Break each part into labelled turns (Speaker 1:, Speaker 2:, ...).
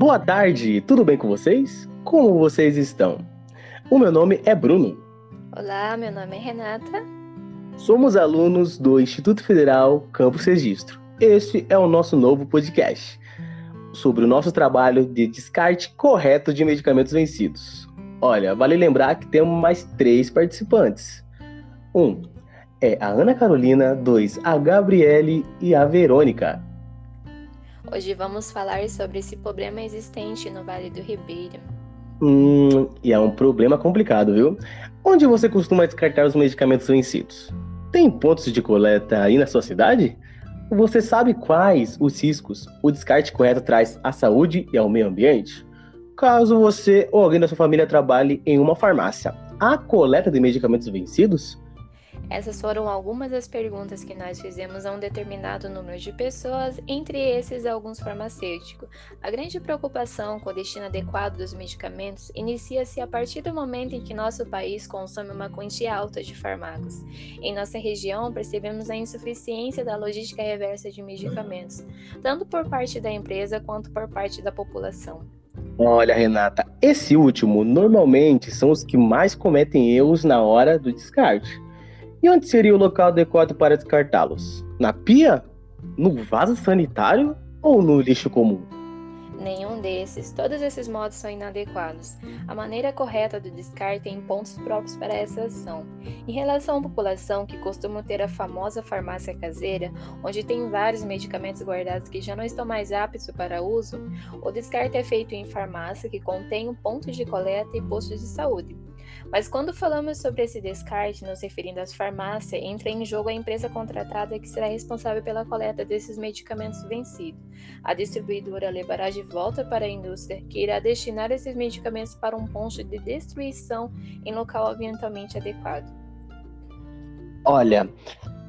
Speaker 1: Boa tarde, tudo bem com vocês? Como vocês estão? O meu nome é Bruno.
Speaker 2: Olá, meu nome é Renata.
Speaker 1: Somos alunos do Instituto Federal Campus Registro. Este é o nosso novo podcast sobre o nosso trabalho de descarte correto de medicamentos vencidos. Olha, vale lembrar que temos mais três participantes. Um é a Ana Carolina, dois a Gabriele e a Verônica.
Speaker 2: Hoje vamos falar sobre esse problema existente no Vale do Ribeira.
Speaker 1: Hum, e é um problema complicado, viu? Onde você costuma descartar os medicamentos vencidos? Tem pontos de coleta aí na sua cidade? Você sabe quais os riscos o descarte correto traz à saúde e ao meio ambiente? Caso você ou alguém da sua família trabalhe em uma farmácia, há coleta de medicamentos vencidos?
Speaker 2: Essas foram algumas das perguntas que nós fizemos a um determinado número de pessoas, entre esses alguns farmacêuticos. A grande preocupação com o destino adequado dos medicamentos inicia-se a partir do momento em que nosso país consome uma quantia alta de fármacos. Em nossa região, percebemos a insuficiência da logística reversa de medicamentos, tanto por parte da empresa quanto por parte da população.
Speaker 1: Olha, Renata, esse último normalmente são os que mais cometem erros na hora do descarte. E onde seria o local adequado para descartá-los? Na pia? No vaso sanitário? Ou no lixo comum?
Speaker 2: Nenhum desses. Todos esses modos são inadequados. A maneira correta do descarte tem pontos próprios para essa ação. Em relação à população que costuma ter a famosa farmácia caseira, onde tem vários medicamentos guardados que já não estão mais aptos para uso, o descarte é feito em farmácia que contém um ponto de coleta e postos de saúde. Mas quando falamos sobre esse descarte, nos referindo às farmácias, entra em jogo a empresa contratada que será responsável pela coleta desses medicamentos vencidos. A distribuidora levará de volta para a indústria, que irá destinar esses medicamentos para um ponto de destruição em local ambientalmente adequado.
Speaker 1: Olha,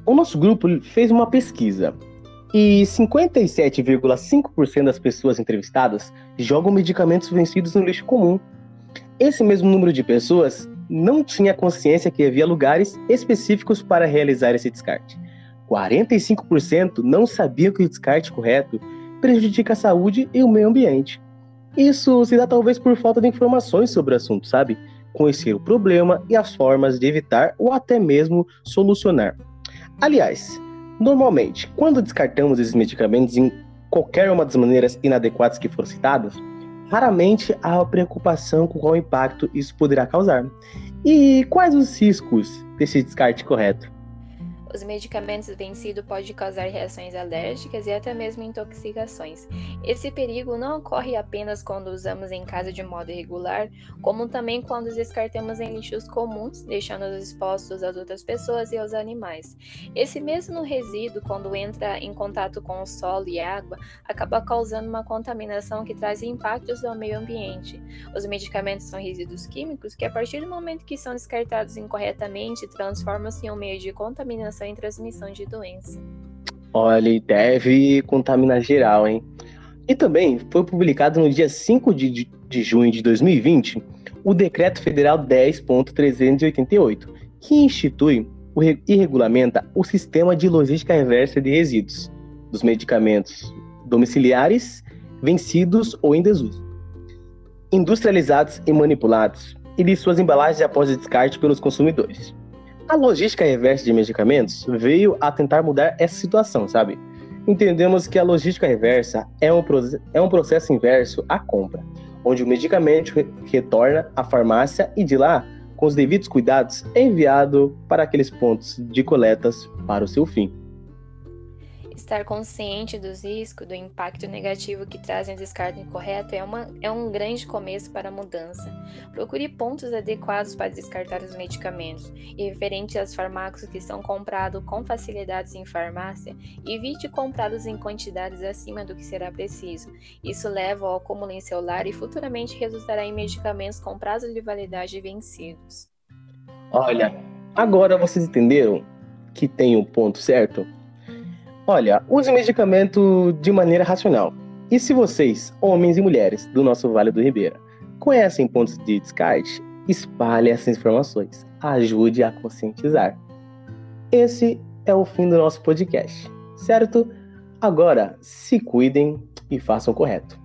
Speaker 1: o nosso grupo fez uma pesquisa e 57,5% das pessoas entrevistadas jogam medicamentos vencidos no lixo comum. Esse mesmo número de pessoas não tinha consciência que havia lugares específicos para realizar esse descarte. 45% não sabiam que o descarte correto prejudica a saúde e o meio ambiente. Isso se dá talvez por falta de informações sobre o assunto, sabe? Conhecer o problema e as formas de evitar ou até mesmo solucionar. Aliás, normalmente, quando descartamos esses medicamentos em qualquer uma das maneiras inadequadas que foram citadas, raramente há preocupação com qual impacto isso poderá causar. E quais os riscos desse descarte correto?
Speaker 2: Os medicamentos vencidos podem causar reações alérgicas e até mesmo intoxicações. Esse perigo não ocorre apenas quando usamos em casa de modo irregular, como também quando os descartamos em lixos comuns, deixando-os expostos às outras pessoas e aos animais. Esse mesmo resíduo, quando entra em contato com o solo e água, acaba causando uma contaminação que traz impactos ao meio ambiente. Os medicamentos são resíduos químicos que, a partir do momento que são descartados incorretamente, transformam-se em um meio de contaminação em transmissão de doença.
Speaker 1: Olha, deve contaminar geral, hein? E também foi publicado no dia 5 de, de junho de 2020 o Decreto Federal 10.388, que institui e regulamenta o sistema de logística reversa de resíduos dos medicamentos domiciliares, vencidos ou em desuso, industrializados e manipulados, e de suas embalagens após o descarte pelos consumidores. A logística reversa de medicamentos veio a tentar mudar essa situação, sabe? Entendemos que a logística reversa é um, é um processo inverso à compra, onde o medicamento retorna à farmácia e de lá, com os devidos cuidados, é enviado para aqueles pontos de coletas para o seu fim.
Speaker 2: Estar consciente dos riscos, do impacto negativo que trazem o descarte incorreto é, uma, é um grande começo para a mudança. Procure pontos adequados para descartar os medicamentos. E referente aos fármacos que são comprados com facilidades em farmácia, evite comprá-los em quantidades acima do que será preciso. Isso leva ao acúmulo em seu lar e futuramente resultará em medicamentos com prazo de validade vencidos.
Speaker 1: Olha, agora vocês entenderam que tem o um ponto certo? Olha, use o medicamento de maneira racional. E se vocês, homens e mulheres do nosso Vale do Ribeira, conhecem pontos de descarte, espalhe essas informações. Ajude a conscientizar. Esse é o fim do nosso podcast, certo? Agora, se cuidem e façam o correto.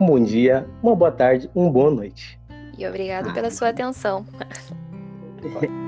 Speaker 1: um bom dia, uma boa tarde, uma boa noite.
Speaker 2: E obrigado pela sua atenção.